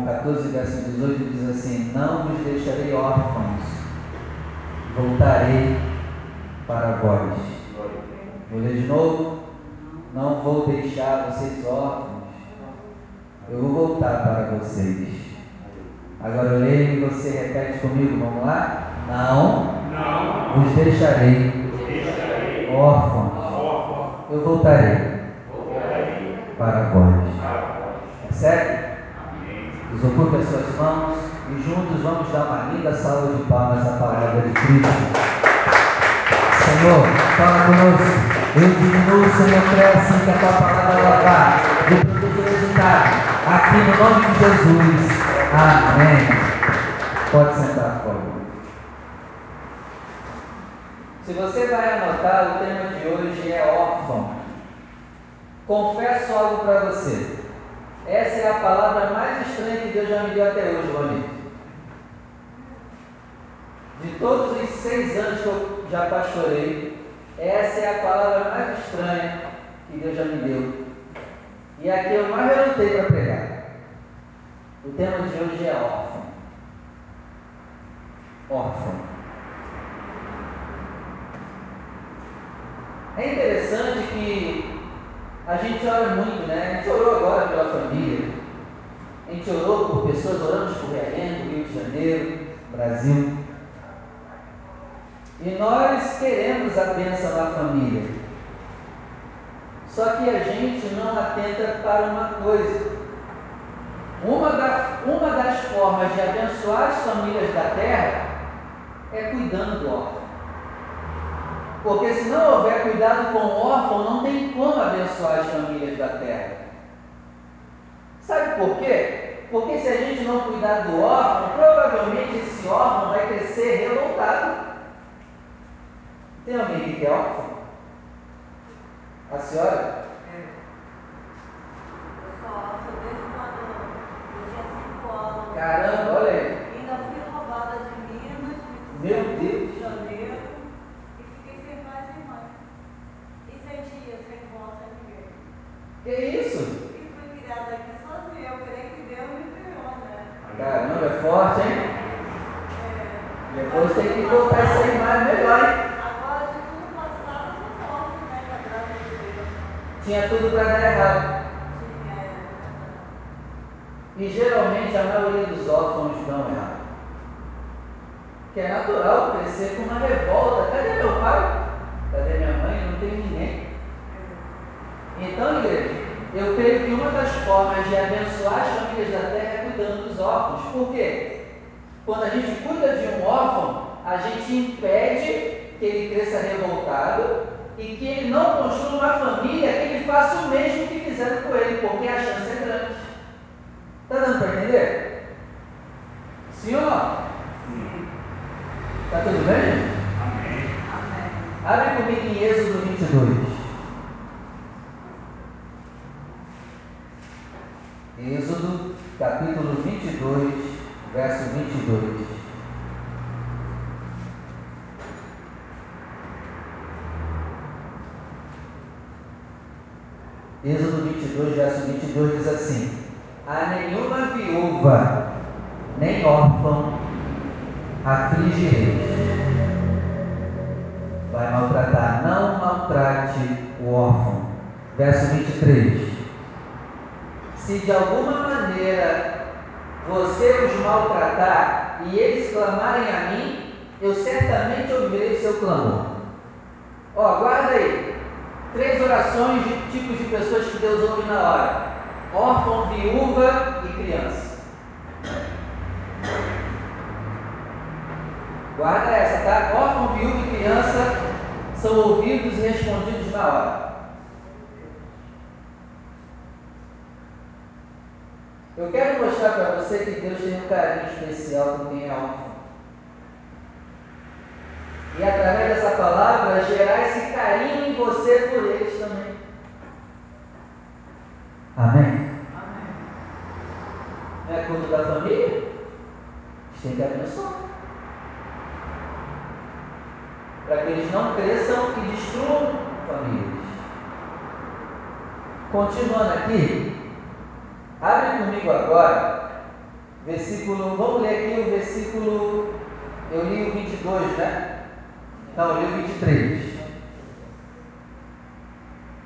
João 14, verso 18 diz assim: Não vos deixarei órfãos, voltarei para vós. Vou ler de novo. Não vou deixar vocês órfãos, eu vou voltar para vocês. Agora eu leio e você repete comigo, vamos lá? Não, não vos deixarei, deixarei órfãos, eu voltarei voltarei para vós. para vós. Percebe? Desocupe as suas mãos e juntos vamos dar uma linda salva de palmas à palavra de Cristo. Senhor, fala conosco. Eu diminuo, Senhor, cresce que a tua palavra ela vá e produza resultado. Aqui no nome de Jesus. Amém. Pode sentar, por favor. Se você vai anotar, o tema de hoje é órfão. Confesso algo para você. Essa é a palavra mais estranha que Deus já me deu até hoje, Bonito. De todos os seis anos que eu já pastorei, essa é a palavra mais estranha que Deus já me deu. E a que eu mais relutei para pregar. O tema de hoje é órfão. Órfão. É interessante que a gente ora muito, né? A gente orou agora pela família. A gente orou por pessoas, oramos por Realengo, Rio de Janeiro, Brasil. E nós queremos a bênção na família. Só que a gente não atenta para uma coisa. Uma, da, uma das formas de abençoar as famílias da terra é cuidando do órfão. Porque se não houver cuidado com o órfão, não tem como abençoar as famílias da terra. Sabe por quê? Porque se a gente não cuidar do órfão, provavelmente esse órfão vai crescer revoltado. Tem alguém que quer órfão? A senhora? É. Eu sou órfã desde quando eu tinha 5 anos. Caramba, olha aí. Ainda fui roubada de Meu fui Deus. Rio de Janeiro e fiquei sem pai e sem mãe. E sem tia, sem vó, sem ninguém. Que isso? E fui criada aqui sozinha. Eu creio que Deus me criou, né? Caramba, é forte, hein? É, Depois tem que botar aí passado- mais melhor, hein? Agora de tudo passado sou forte, né? Com a graça de Deus. Tinha tudo para dar errado. Tinha, é. E geralmente a maioria dos órfãos dão errado. Que é natural crescer com uma revolta. Cadê meu pai? Cadê minha mãe? Não tem ninguém. Então, igreja, eu creio que uma das formas de abençoar as famílias da terra é cuidando dos órfãos. Por quê? Quando a gente cuida de um órfão, a gente impede que ele cresça revoltado e que ele não construa uma família que ele faça o mesmo que fizeram com ele, porque a chance é grande. Está dando para entender? Sim ou não? Sim. Está tudo bem? Amém. Amém. Abre comigo em Êxodo 22. Êxodo, capítulo 22, verso 22. Êxodo 22, verso 22 diz assim: A nenhuma viúva, nem órfão, afligireis vai maltratar, não maltrate o órfão. Verso 23. Se de alguma maneira você os maltratar e eles clamarem a mim, eu certamente ouvirei o seu clamor. Ó, guarda aí. Três orações de tipos de pessoas que Deus ouve na hora: órfão, viúva e criança. Guarda essa, tá? Órfão, viúva e criança são ouvidos e respondidos na hora. Eu quero mostrar para você que Deus tem um carinho especial com quem é órfão. E através dessa palavra gerar esse carinho em você por eles também. Amém? Amém. Não é culto da família? Tem que abençoar. Para que eles não cresçam e destruam famílias. Continuando aqui, abre comigo agora versículo, vamos ler aqui o versículo, eu li o 22, né? Não, eu li o 23.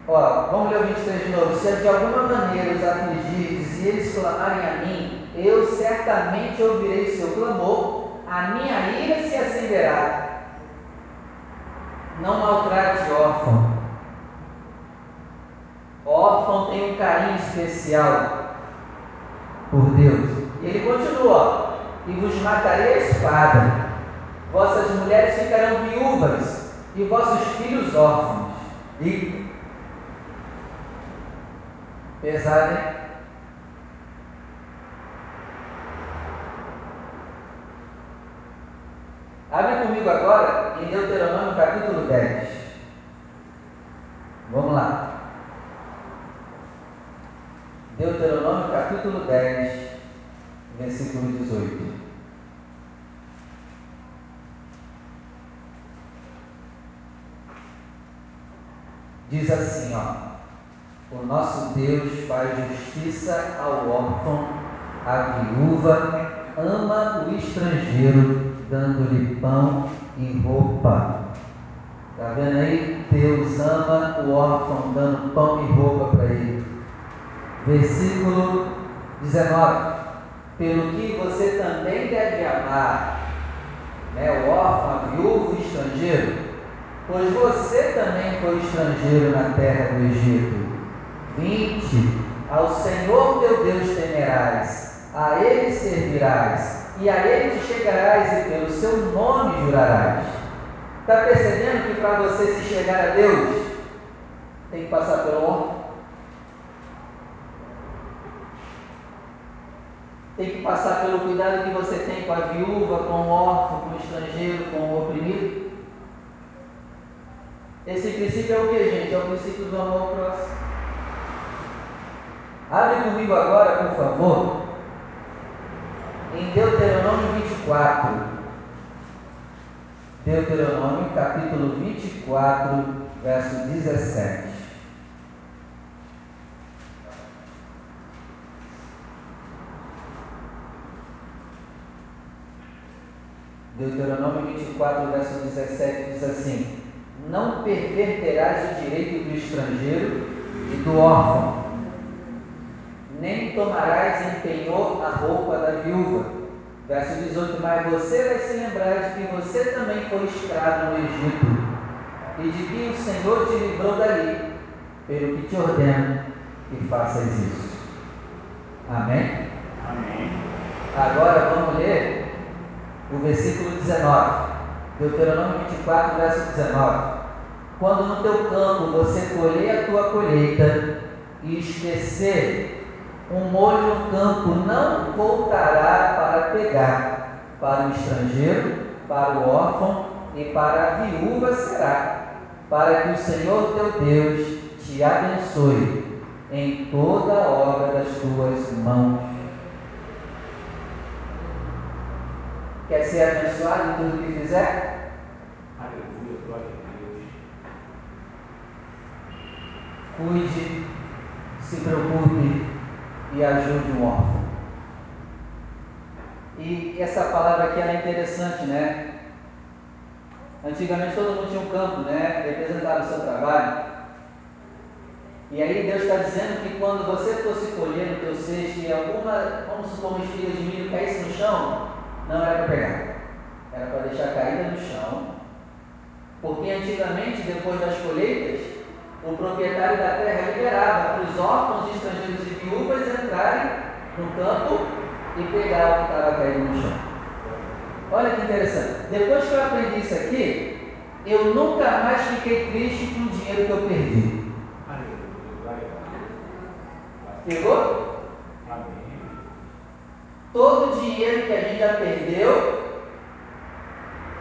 Ó, vamos ler o 23 de novo. Se de alguma maneira os afligirdes e eles clamarem a mim, eu certamente ouvirei o seu clamor, a minha ira se acenderá. Não maltrate órfão. Órfão tem um carinho especial por Deus. E ele continua: E vos matarei a espada. Vossas mulheres ficarão viúvas e vossos filhos órfãos. E pesado, hein? Abre comigo agora em Deuteronômio capítulo 10. Vamos lá. Deuteronômio capítulo 10, versículo 18. Diz assim, ó. O nosso Deus faz justiça ao órfão, à viúva, ama o estrangeiro, dando-lhe pão e roupa. Está vendo aí? Deus ama o órfão, dando pão e roupa para ele. Versículo 19. Pelo que você também deve amar né, o órfão, a viúva, o estrangeiro, pois você também foi estrangeiro na terra do Egito. 20. Ao Senhor teu Deus temerás, a Ele servirás, e a Ele chegarás e pelo seu nome jurarás. Está percebendo que para você se chegar a Deus, tem que passar pelo órfão? Tem que passar pelo cuidado que você tem com a viúva, com o órfão, com o estrangeiro, com o oprimido. Esse princípio é o que, gente? É o princípio do amor próximo. Abre comigo agora, por favor, em Deuteronômio 24. Deuteronômio capítulo 24, verso 17. Deuteronômio 24, verso 17 diz assim: Não perverterás o direito do estrangeiro e do órfão, nem tomarás em penhor a roupa da viúva. Verso 18: Mas você vai se lembrar de que você também foi escravo no Egito, e de que o Senhor te livrou dali, pelo que te ordeno que faças isso. Amém? Amém. Agora vamos ler o versículo 19. Deuteronômio 24, verso 19. Quando no teu campo você colher a tua colheita e esquecer um molho no campo, não voltará para pegar, para o estrangeiro, para o órfão e para a viúva será, para que o Senhor teu Deus te abençoe em toda a obra das tuas mãos Quer ser abençoado em tudo que fizer? Aleluia, glória a Deus. Cuide, se preocupe e ajude um órfão. E essa palavra aqui é interessante, né? Antigamente todo mundo tinha um campo, né? Representava o seu trabalho. E aí Deus está dizendo que quando você fosse colher no teu cesto e alguma, vamos supor, uma espiga de milho caísse no chão, não era para pegar, era para deixar caída no chão, porque antigamente, depois das colheitas, o proprietário da terra liberava para os órfãos, estrangeiros e viúvas entrarem no campo e pegar o que estava caído no chão. Olha que interessante. Depois que eu aprendi isso aqui, eu nunca mais fiquei triste com o dinheiro que eu perdi. Pegou? Todo o dinheiro que a gente já perdeu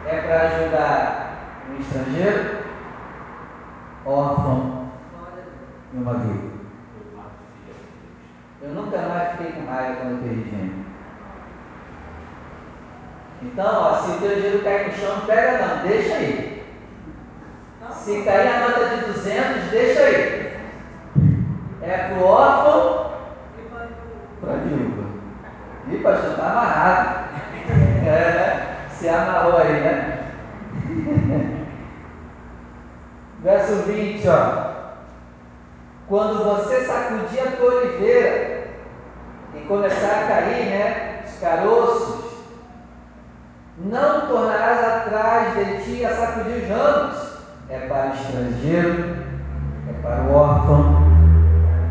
é para ajudar um estrangeiro, órfão e uma viúva. Eu nunca mais fiquei com raiva quando eu perdi dinheiro. Então, ó, se o teu dinheiro cair no chão, não pega não, deixa aí. Se cair a nota de 200, deixa aí. É pro órfão, para viúva. Ih, pastor, está amarrado. É, né? se amarrou aí, né? Verso 20, ó. Quando você sacudir a tua oliveira e começar a cair, né? Os caroços, não tornarás atrás de ti a sacudir os ramos. É para o estrangeiro, é para o órfão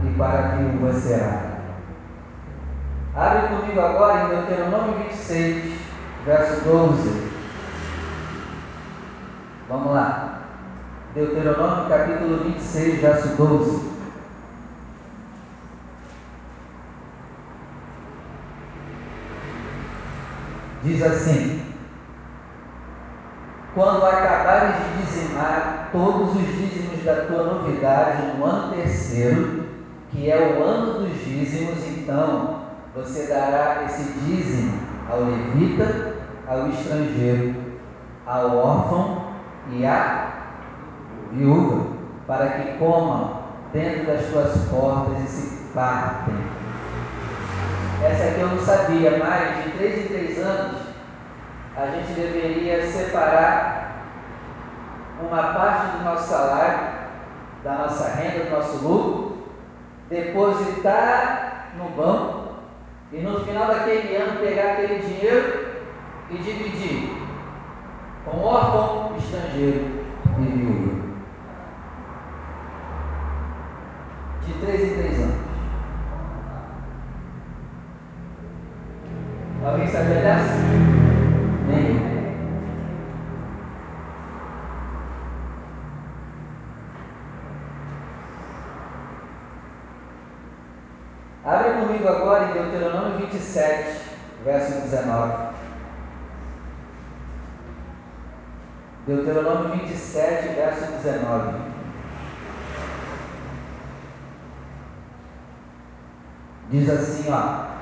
e para a viúva será. Abre comigo agora em Deuteronômio 26, verso 12. Vamos lá. Deuteronômio capítulo 26, verso 12. Diz assim: Quando acabares de dizimar todos os dízimos da tua novidade no ano terceiro, que é o ano dos dízimos, então você dará esse dízimo ao levita, ao estrangeiro, ao órfão e à viúva, para que comam dentro das tuas portas e se partem. Essa aqui eu não sabia, mas de três em três anos a gente deveria separar uma parte do nosso salário, da nossa renda, do nosso lucro, depositar no banco e no final daquele ano pegar aquele dinheiro e dividir com órfão, estrangeiro e viúva. De três em três anos. Alguém sabia dessa? Nenhum. Abre comigo agora em Deuteronômio 27, verso 19. Deuteronômio 27, verso 19. Diz assim, ó: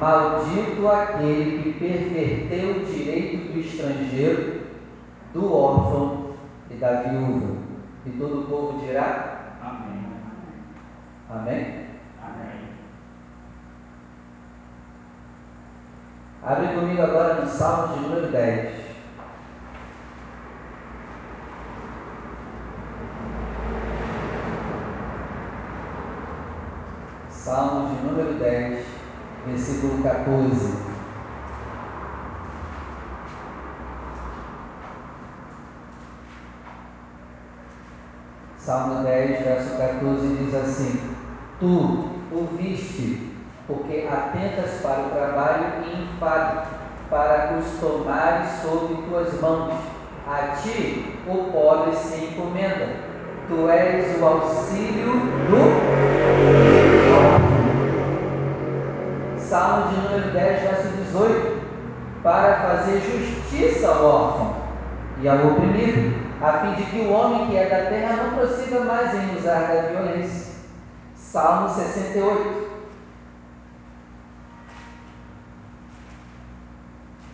Maldito aquele que perverteu o direito do estrangeiro, do órfão e da viúva. E todo o povo dirá: Amém. Amém. Amém. Abre comigo agora no Salmo de número 10. Salmo de número 10, versículo 14. Salmo 10, verso 14 diz assim: Tu o viste, porque atentas para o trabalho e enfado, para os tomares sob tuas mãos. A ti o pobre se encomenda. Tu és o auxílio do Salmo de número 10, verso 18, para fazer justiça ao órfão e ao oprimido, a fim de que o homem que é da terra não prossiga mais em usar da violência. Salmo 68.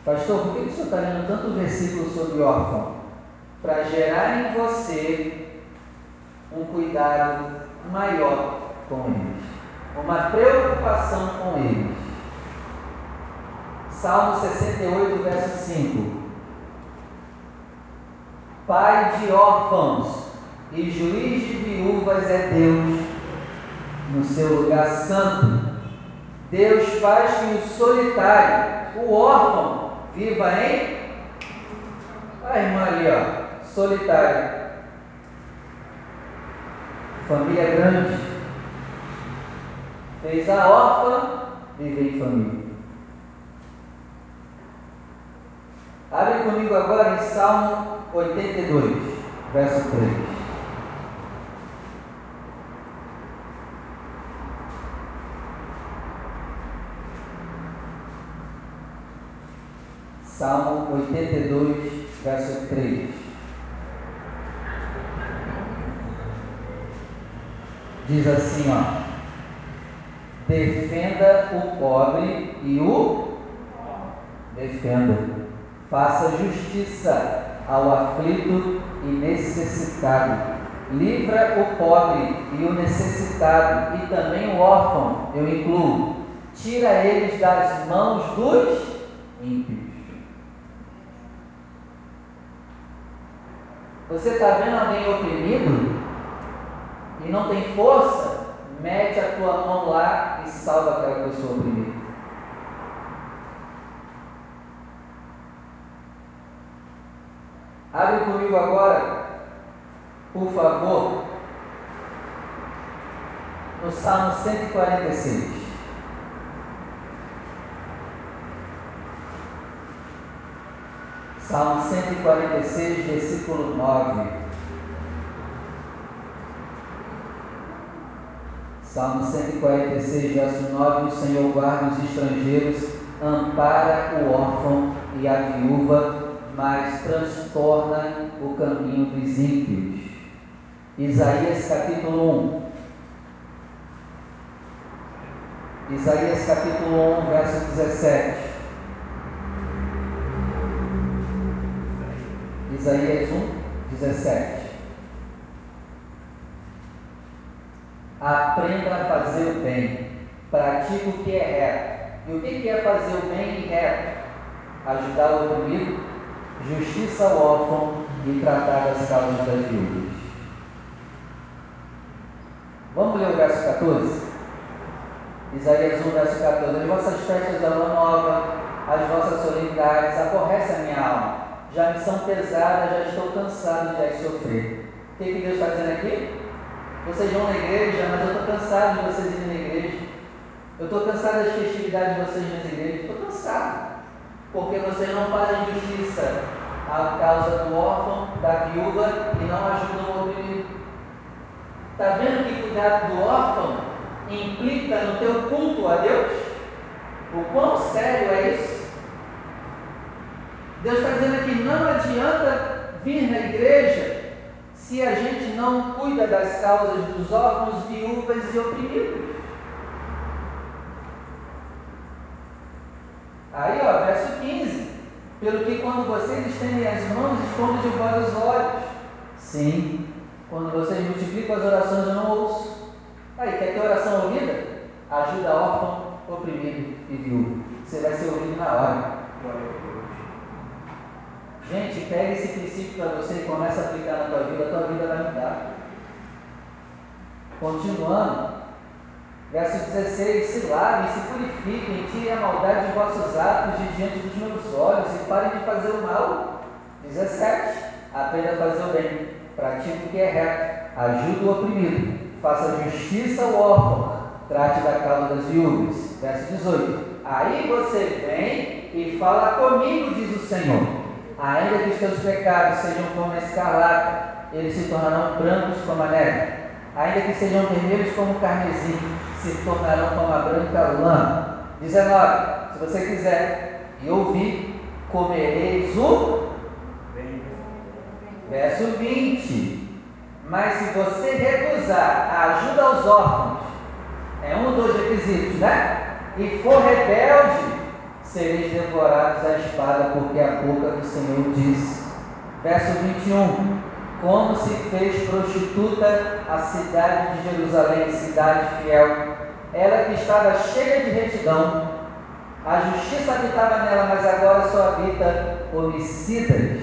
Pastor, por que o senhor está lendo tanto versículo sobre órfão? Para gerar em você um cuidado maior com eles, uma preocupação com eles. Salmo 68, verso 5. Pai de órfãos e juiz de viúvas é Deus no seu lugar santo. Deus faz que o solitário, o órfão, viva em. A irmã ali, ó, solitário. Família grande. Fez a órfã viver em família. Abre comigo agora em Salmo 82, verso 3. Salmo 82, verso 3. Diz assim, ó: Defenda o pobre e o defenda. Faça justiça ao aflito e necessitado. Livra o pobre e o necessitado, e também o órfão, eu incluo. Tira eles das mãos dos ímpios. Você está vendo alguém oprimido e não tem força? mete a tua mão lá e salva aquela pessoa primeiro. Abre comigo agora, por favor, no Salmo 146. Salmo 146, versículo 9. Salmo 146, verso 9: O Senhor guarda os estrangeiros, ampara o órfão e a viúva, mas transtorna o caminho dos ímpios. Isaías capítulo 1. Isaías capítulo 1, verso 17. Isaías 1, 17. Aprenda a fazer o bem, pratique o que é reto. E o que é fazer o bem e reto? Ajudar o oprimido, justiça ao órfão e tratar das causas das viúvas. Vamos ler o verso 14? Isaías 1, verso 14. As vossas festas da lua nova, as vossas solenidades, aborrece a minha alma já me são pesadas, já estou cansado de sofrer. O que, que Deus está dizendo aqui? Vocês vão na igreja, mas eu estou cansado de vocês irem na igreja. Eu estou cansado das festividades de vocês nas igrejas. Estou cansado. Porque vocês não fazem justiça à causa do órfão, da viúva e não ajudam o oprimido. Está vendo que cuidar do órfão implica no teu culto a Deus? O quão sério é isso? Deus está dizendo aqui: não adianta vir na igreja se a gente não cuida das causas dos órfãos, viúvas e oprimidos. Aí, ó, verso 15: Pelo que quando vocês estendem as mãos, esconde de vós os olhos. Sim, quando vocês multiplicam as orações, eu não ouço. Aí, quer ter oração ouvida? Ajuda órfão, oprimido e viúvo. Você vai ser ouvido na hora. Gente, pega esse princípio para você e começa a aplicar na tua vida, a tua vida vai mudar. Continuando, verso 16: Se lavem, se purifiquem, tirem a maldade de vossos atos de diante dos meus olhos e parem de fazer o mal. 17: Aprenda a fazer o bem, pratique o que é reto, ajude o oprimido, faça justiça ao órfão, trate da causa das viúvas. Verso 18: Aí você vem e fala comigo, diz o Senhor Ainda que os teus pecados sejam como a escarlata, eles se tornarão brancos como a neve. Ainda que sejam vermelhos como o carmesim, se tornarão como a branca lã. 19. Se você quiser e ouvir, comereis o Verso 20. Mas se você recusar a ajuda aos órfãos, é um dos requisitos, né? E for rebelde, sereis devorados à espada, porque a boca do Senhor diz. Verso 21. Como se fez prostituta a cidade de Jerusalém, cidade fiel, ela que estava cheia de retidão, a justiça habitava nela, mas agora só habita homicidas.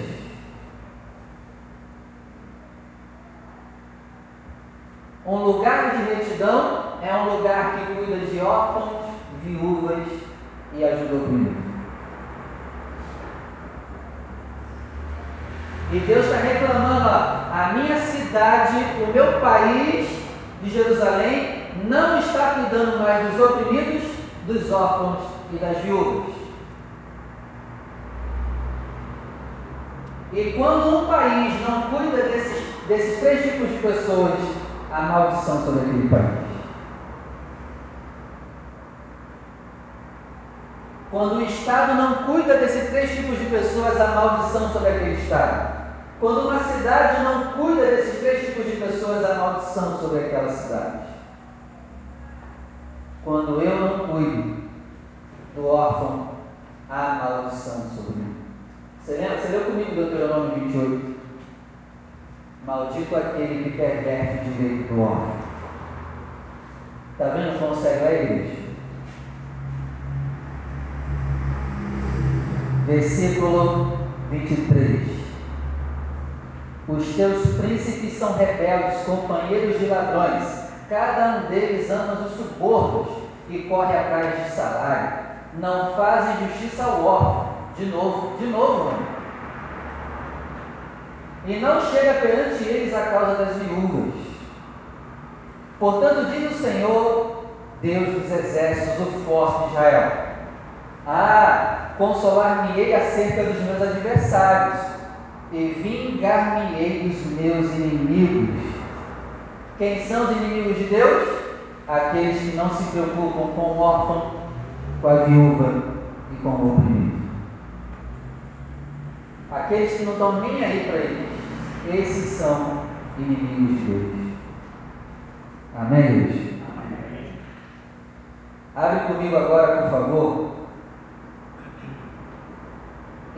Um lugar de retidão é um lugar que cuida de órfãos, viúvas e ajudou comigo. E Deus está reclamando, ó, a minha cidade, o meu país de Jerusalém, não está cuidando mais dos oprimidos, dos órfãos e das viúvas. E quando um país não cuida desses, desses três tipos de pessoas, há maldição sobre aquele país. Quando o Estado não cuida desses três tipos de pessoas, há maldição sobre aquele Estado. Quando uma cidade não cuida desses três tipos de pessoas, há maldição sobre aquela cidade. Quando eu não cuido do órfão, há maldição sobre mim. Você lembra? Você leu comigo Deuteronômio 28? Maldito aquele que perverte o direito do órfão. Está vendo como segue a igreja? Versículo 23. Os teus príncipes são rebeldes, companheiros de ladrões. Cada um deles ama os subornos e corre atrás de salário. Não fazem justiça ao órfão. De novo, de novo. E não chega perante eles a causa das viúvas. Portanto, diz o Senhor, Deus dos exércitos, o forte de Israel: Ah, consolar-me-ei acerca dos meus adversários, e vingar-me-ei dos meus inimigos. Quem são os inimigos de Deus? Aqueles que não se preocupam com o órfão, com a viúva e com o oprimido. Aqueles que não estão nem aí para eles, esses são inimigos de Deus. Amém, Deus? Amém. Abre comigo agora, por favor,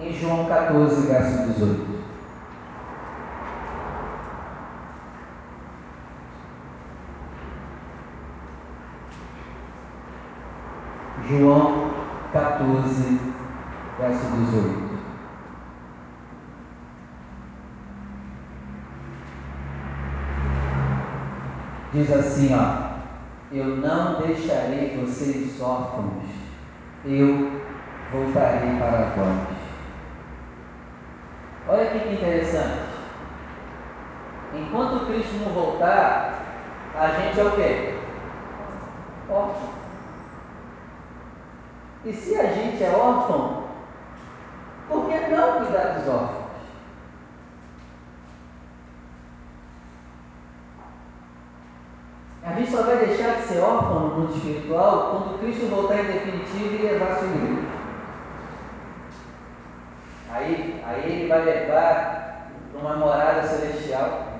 em João 14, verso 18. João 14, verso 18. Diz assim, ó, eu não deixarei vocês órfãos, eu voltarei para vós. Olha aqui que interessante. Enquanto Cristo não voltar, a gente é o quê? Órfão. E se a gente é órfão, por que não cuidar dos órfãos? A gente só vai deixar de ser órfão no mundo espiritual quando Cristo voltar em definitivo e levar sua igreja. Aí, aí vai levar uma morada celestial.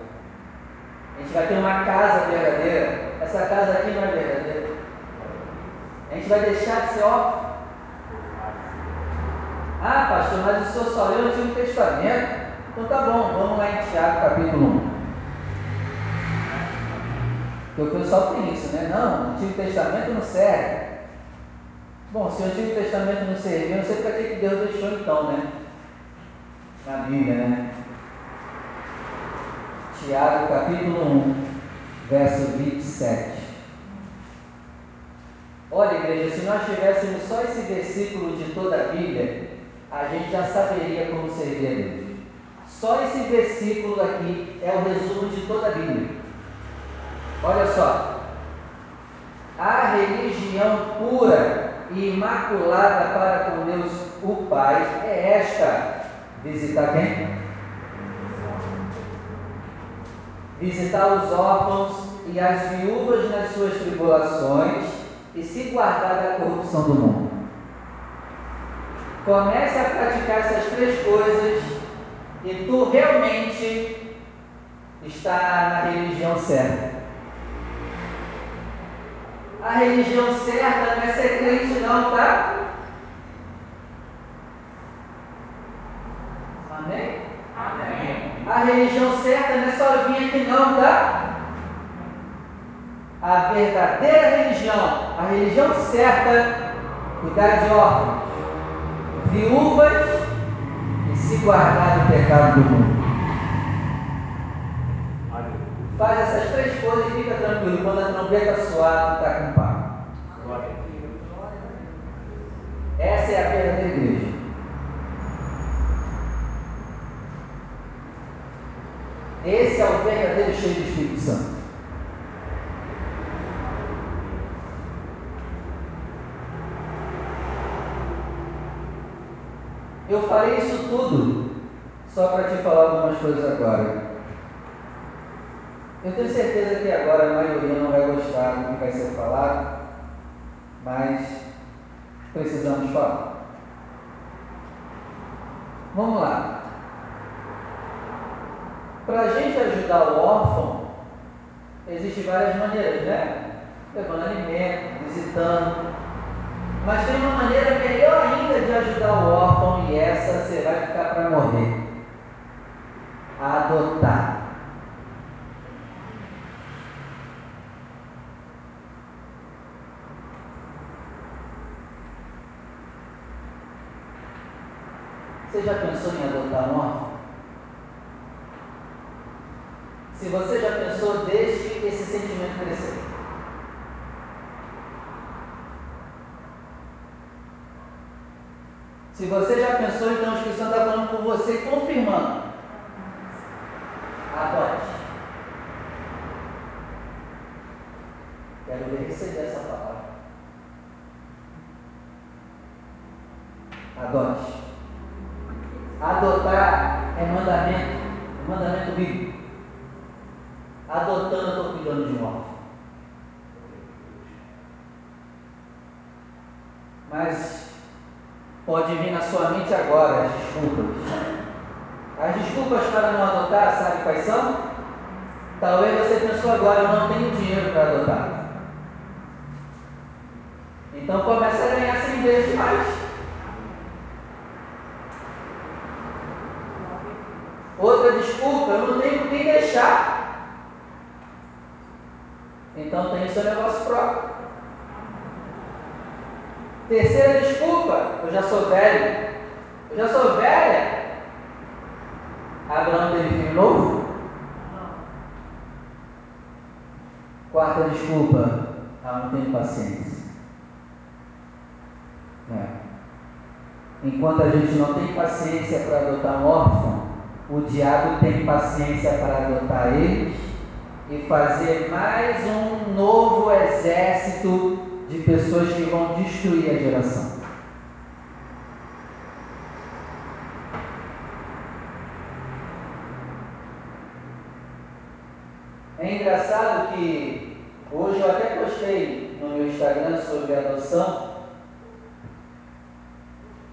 A gente vai ter uma casa verdadeira. Essa casa aqui não é verdadeira. A gente vai deixar de ser órfão. Ah, pastor, mas o senhor só leu o Antigo Testamento. Então tá bom, vamos lá em Tiago capítulo 1. Porque o pessoal tem isso, né? Não, o Antigo Testamento não serve. Bom, se o Antigo Testamento não serviu, não sei para que Deus deixou então, né? Na Bíblia, né? Tiago capítulo 1, verso 27. Olha, igreja, se nós tivéssemos só esse versículo de toda a Bíblia, a gente já saberia como servir a Deus. Só esse versículo aqui é o resumo de toda a Bíblia. Olha só. A religião pura e imaculada para com Deus o Pai é esta: visitar quem? Visitar os órfãos e as viúvas nas suas tribulações e se guardar da corrupção do mundo. Comece a praticar essas três coisas e tu realmente está na religião certa. A religião certa não é ser crente não, tá? Amém? Amém. A religião certa não é só vir aqui não, tá? A verdadeira religião, a religião certa, cuidar de órfãos, viúvas e se guardar do pecado do mundo. Faz essas três coisas e fica tranquilo. Quando a trombeta soar, tu está com paz. Essa é a verdadeira igreja. Esse é o verdadeiro cheio do Espírito Santo. Eu falei isso tudo só para te falar algumas coisas agora. Eu tenho certeza que agora a maioria não vai gostar do que vai ser falado, mas precisamos falar. Vamos lá. Para a gente ajudar o órfão, existem várias maneiras, né? Levando alimento, visitando, mas tem uma maneira melhor ainda de ajudar o órfão e essa você vai ficar para morrer. Adotar. Você já pensou em adotar um órfão? Se você já pensou, deixe esse sentimento crescer. Se você já pensou, então o Espírito Santo está falando com você, confirmando. Adote. Quero ver receber essa palavra. Adote. Adotar é mandamento, é mandamento bíblico. Adotando, eu estou cuidando de um órfão. Mas pode vir na sua mente agora as desculpas. As desculpas para não adotar, sabe quais são? Talvez você pensou agora, eu não tenho dinheiro para adotar. Então começa a ganhar 100 vezes mais. Outra desculpa, eu não tenho quem deixar. Então tem o seu negócio próprio. Terceira desculpa, eu já sou velho. Eu já sou velha. Abraão teve filho novo? Quarta desculpa, ah, não tenho paciência. É. Enquanto a gente não tem paciência para adotar um órfão, o diabo tem paciência para adotar eles e fazer mais um novo exército de pessoas que vão destruir a geração. É engraçado que hoje eu até postei no meu Instagram sobre adoção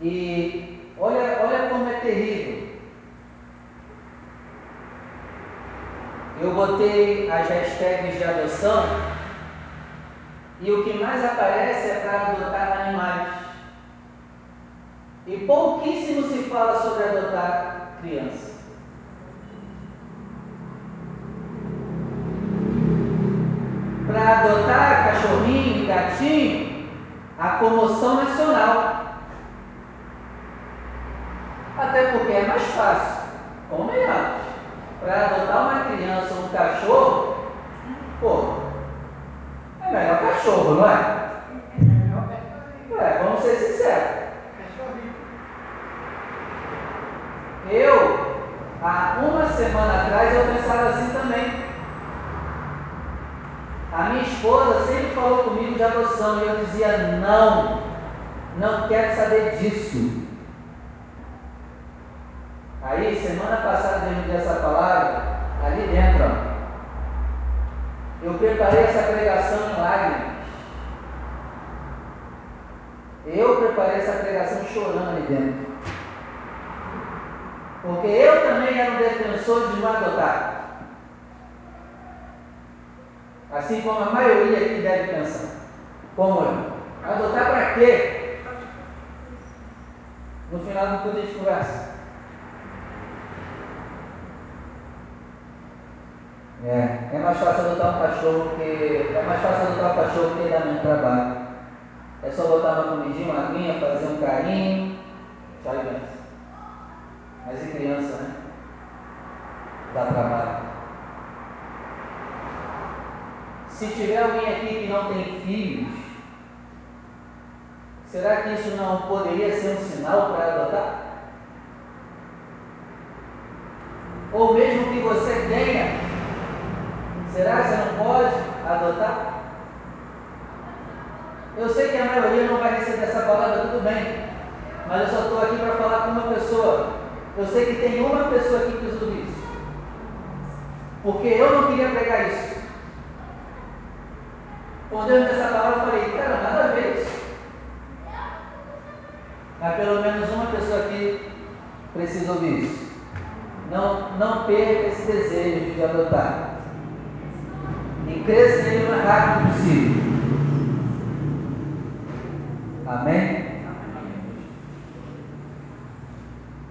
e olha, olha como é terrível. eu botei as hashtags de adoção e o que mais aparece é para adotar animais. E pouquíssimo se fala sobre adotar criança. Para adotar cachorrinho e gatinho, a comoção nacional. Até porque é mais fácil. Convenhamos para adotar uma criança ou um cachorro, pô, é melhor cachorro, não é? É, vamos ser sinceros. Eu, há uma semana atrás, eu pensava assim também. A minha esposa sempre falou comigo de adoção e eu dizia: não, não quero saber disso. Aí, semana passada, Deus me essa palavra, ali dentro, ó. Eu preparei essa pregação em lágrimas. Eu preparei essa pregação chorando ali dentro. Porque eu também era um defensor de não adotar. Assim como a maioria aqui deve pensar. Como eu. Adotar para quê? No final do culto a gente conversa. É, é mais fácil adotar um cachorro que. É mais fácil adotar um cachorro que dar menos trabalho. É só botar uma comidinha, uma aguinha, fazer um carinho. Tchau e. Mas e criança, né? Dá trabalho. Se tiver alguém aqui que não tem filhos, será que isso não poderia ser um sinal para adotar? Ou mesmo que você tenha Será que você não pode adotar? Eu sei que a maioria não vai receber essa palavra, tudo bem. Mas eu só estou aqui para falar com uma pessoa. Eu sei que tem uma pessoa aqui que precisa ouvir isso. Porque eu não queria pregar isso. Quando me deu essa palavra, eu falei, cara, nada a ver isso. Mas pelo menos uma pessoa aqui precisa ouvir isso. Não, não perca esse desejo de adotar e cresça o mais rápido possível. Amém?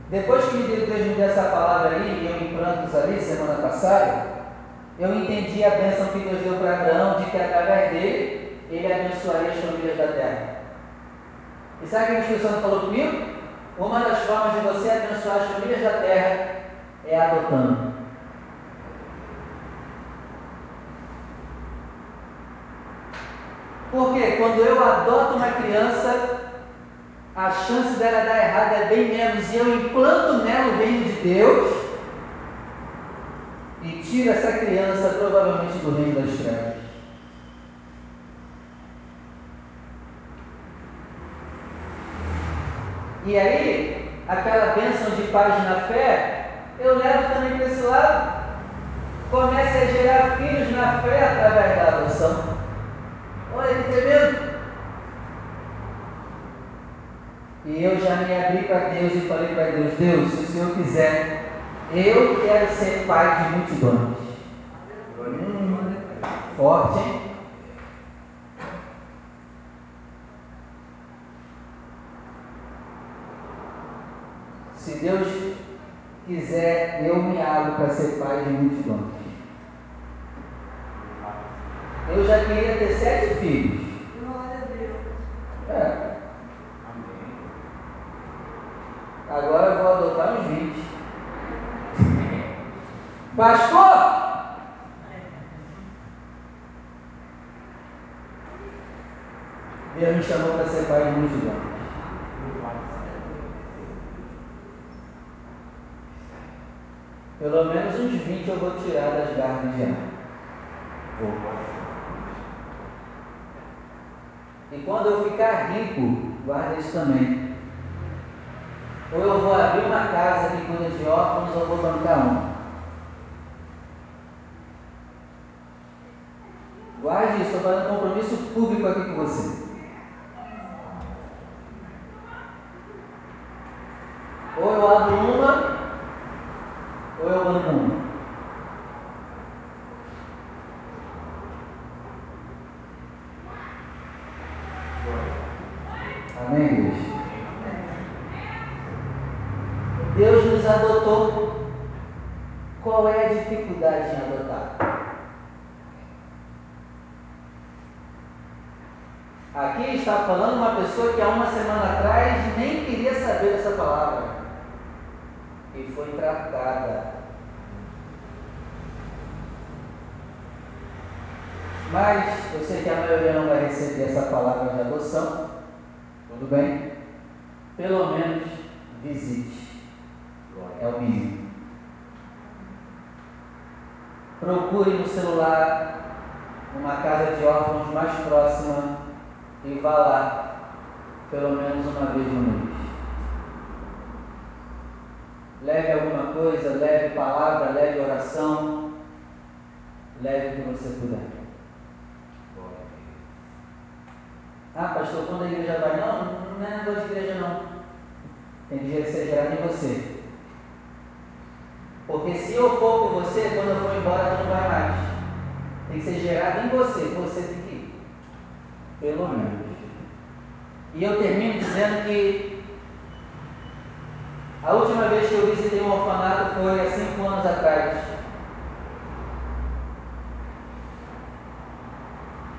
Depois que Deus me deu essa palavra aí, eu em prantos ali, semana passada, eu entendi a bênção que Deus deu para Abraão, de que através dele, ele abençoaria as famílias da terra. E sabe o que o Espírito Santo falou comigo? Uma das formas de você abençoar as famílias da terra é adotando. Porque quando eu adoto uma criança, a chance dela dar errado é bem menos e eu implanto nela o reino de Deus e tiro essa criança provavelmente do reino das trevas. E aí, aquela bênção de paz na fé, eu levo também para esse lado. Comece a gerar filhos na fé através da adoção. Olha que tremendo. E eu já me abri para Deus e falei para Deus, Deus, se o Senhor quiser, eu quero ser pai de multidões. Hum, forte, hein? Se Deus quiser, eu me abro para ser pai de multidões. Eu já queria ter sete filhos. Glória a Deus. É. Amém. Agora eu vou adotar uns 20. Pastor! Deus me chamou para ser pai de multidões. Pelo menos uns 20 eu vou tirar das garras de ar. Vou. E quando eu ficar rico, guarda isso também. Ou eu vou abrir uma casa que cuida de órfãos ou vou bancar um. Guarde isso, estou fazendo compromisso público aqui com você. Ou eu abro uma, ou eu banco uma. Amém, igreja? Deus nos adotou. Qual é a dificuldade em adotar? Aqui está falando uma pessoa que há uma semana atrás nem queria saber dessa palavra e foi tratada. Mas eu sei que a maioria não vai receber essa palavra de adoção. Tudo bem? Pelo menos visite. É o mínimo. Procure no celular uma casa de órfãos mais próxima e vá lá pelo menos uma vez no mês. Leve alguma coisa, leve palavra, leve oração, leve o que você puder. Ah, pastor, quando a igreja vai? Não, não é negócio de igreja não. Tem que ser gerado em você. Porque se eu for por você, quando eu for embora, tu não vai mais. Tem que ser gerado em você. Você. Pelo menos. E eu termino dizendo que a última vez que eu visitei um orfanato foi há cinco anos atrás.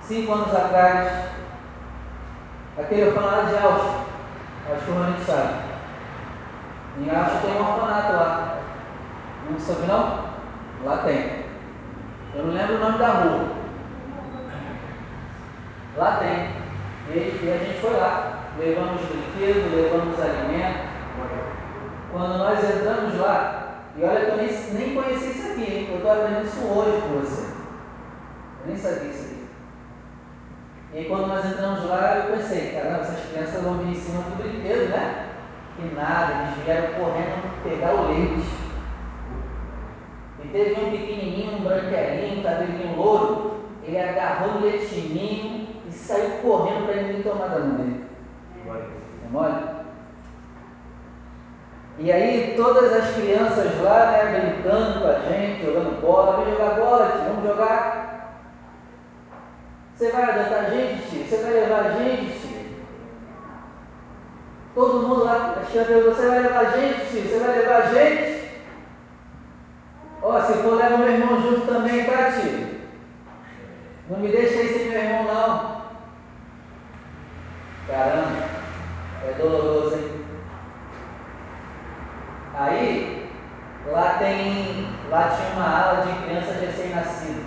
Cinco anos atrás, aquele orfanato de Auschwitz, acho que o Ronito sabe. Em Auschwitz tem um orfanato lá. Não soube não? Lá tem. Eu não lembro o nome da rua. Lá tem. E, a gente foi lá. Levamos brinquedo, levamos alimento. Quando nós entramos lá, e olha que eu nem, conheci isso aqui, hein? Eu estou aprendendo isso hoje com você. Eu nem sabia isso aqui. E quando nós entramos lá, eu pensei, caramba, essas crianças vão vir em cima do brinquedo, né? E nada, eles vieram correndo pegar o leite. E teve um pequenininho, um branquelinho, um cabelinho louro, ele agarrou no leitinho saiu correndo para ninguém tomar da mão dele. É mole? E aí todas as crianças lá, né, brincando com a gente, jogando bola, vem jogar bola, tio, vamos jogar. Você vai adotar a gente, tio? Você vai levar a gente, tio? Todo mundo lá, as crianças você vai levar a gente, tio? Você vai levar a gente? Ó, oh, se for, leva meu irmão junto também, tá, tio? Não me deixa aí sem meu irmão, não. Caramba, é doloroso, hein? Aí, lá tem, lá tinha uma ala de crianças recém-nascidas.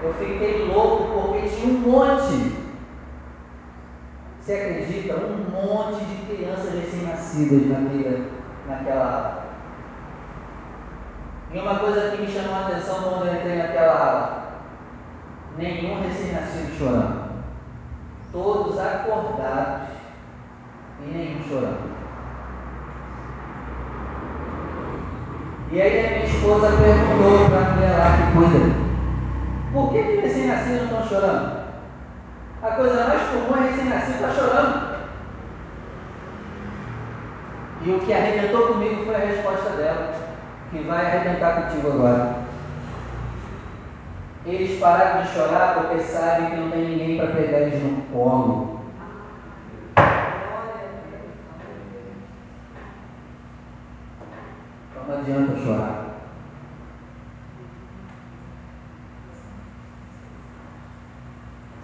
Eu fiquei louco porque tinha um monte. Você acredita? Um monte de crianças recém-nascidas naquela, naquela aula. E uma coisa que me chamou a atenção quando eu entrei naquela aula: nenhum recém-nascido chorando. Todos acordados e nenhum chorando. E aí a minha esposa perguntou para a mulher lá que cuida, por que, que recém-nascidos não estão chorando? A coisa mais comum é recém-nascido estar tá chorando. E o que arrebentou comigo foi a resposta dela, que vai arrebentar contigo agora. Eles pararam de chorar porque sabem que não tem ninguém para pegar eles no colo. Então não adianta chorar.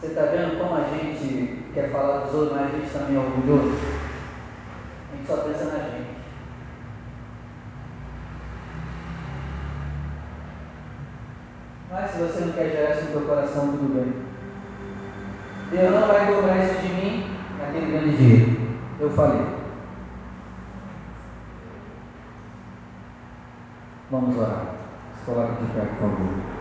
Você está vendo como a gente quer falar dos outros, mas a gente também é orgulhoso? A gente só pensa na gente. Mas se você não quer gerar isso no teu coração, tudo bem. Deus não vai cobrar isso de mim naquele grande dia. Eu falei. Vamos orar. Se coloque de pé, por favor.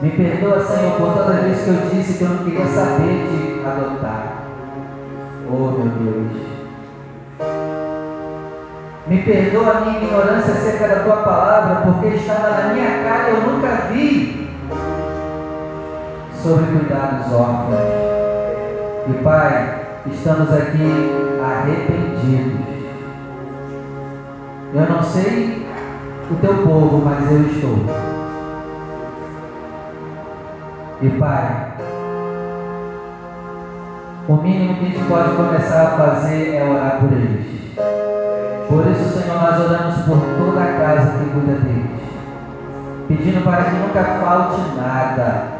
Me perdoa, Senhor, por toda vez que eu disse que eu não queria saber de adotar. Oh, meu Deus. Me perdoa a minha ignorância acerca da tua palavra, porque estava na minha cara e eu nunca vi sobre cuidar dos órfãos. E Pai, estamos aqui arrependidos. Eu não sei o teu povo, mas eu estou. E Pai, o mínimo que a gente pode começar a fazer é orar por eles. Por isso, Senhor, nós oramos por toda a casa que cuida deles, pedindo para que nunca falte nada.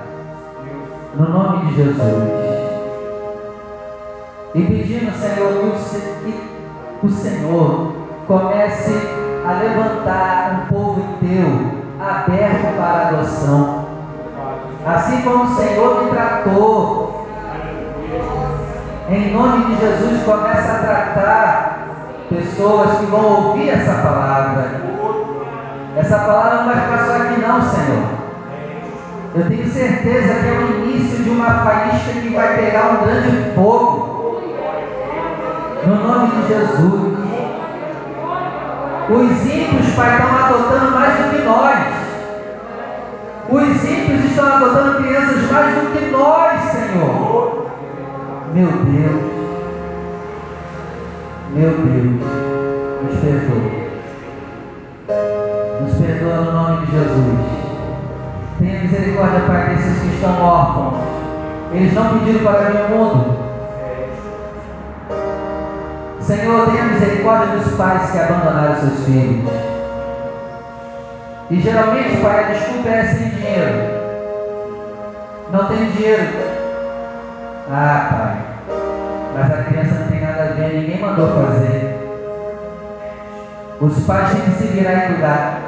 No nome de Jesus. E pedindo, Senhor, que o Senhor comece a levantar um povo teu aberto para a adoção. Assim como o Senhor me tratou. Em nome de Jesus, começa a tratar pessoas que vão ouvir essa palavra. Essa palavra não vai ficar só aqui não, Senhor. Eu tenho certeza que é o início de uma faísca que vai pegar um grande fogo. No nome de Jesus. Os ímpios, Pai, estão adotando mais do que nós. Os ímpios estão adotando crianças mais do que nós, Senhor. Meu Deus. Meu Deus. Nos perdoa. Nos perdoa no nome de Jesus. Tenha misericórdia, Pai, desses que estão órfãos. Eles não pediram para vir ao mundo. Senhor, tenha misericórdia dos pais que abandonaram seus filhos. E geralmente, pai, a desculpa é sem dinheiro. Não tem dinheiro. Ah, pai. Mas a criança não tem nada a ver, ninguém mandou fazer. Os pais têm que se virar e cuidar.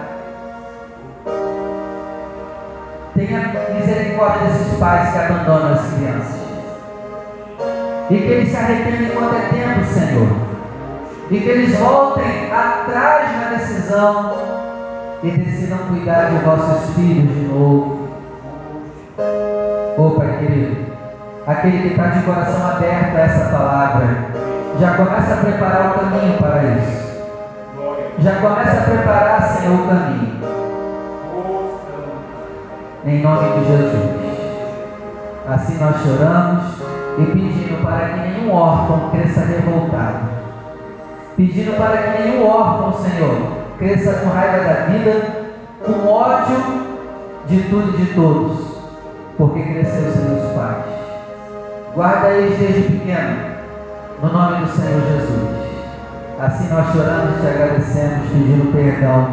Tenha misericórdia desses pais que abandonam as crianças. E que eles se arrependem enquanto é tempo, Senhor e que eles voltem atrás na decisão e decidam cuidar de vossos filhos de novo. Ô Pai querido, aquele que está de coração aberto a essa palavra, já começa a preparar o caminho para isso. Já começa a preparar, Senhor, o caminho. Em nome de Jesus. Assim nós choramos e pedindo para que nenhum órfão cresça revoltado. Pedindo para que nenhum órfão, Senhor, cresça com raiva da vida, com ódio de tudo e de todos, porque cresceu sem os pais. Guarda eles desde pequeno, no nome do Senhor Jesus. Assim nós choramos te agradecemos, pedindo perdão,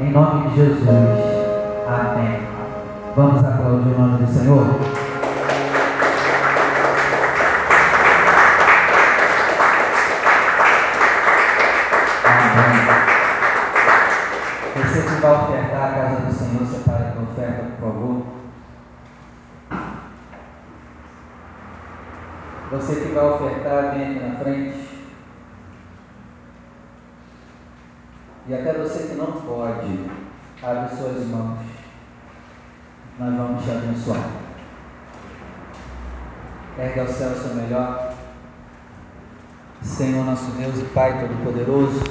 em nome de Jesus. Amém. Vamos aplaudir o nome do Senhor? Você que vai ofertar, vem aqui na frente. E até você que não pode, abre suas mãos. Nós vamos te abençoar. Ergue ao céu seu melhor. Senhor nosso Deus e Pai Todo-Poderoso.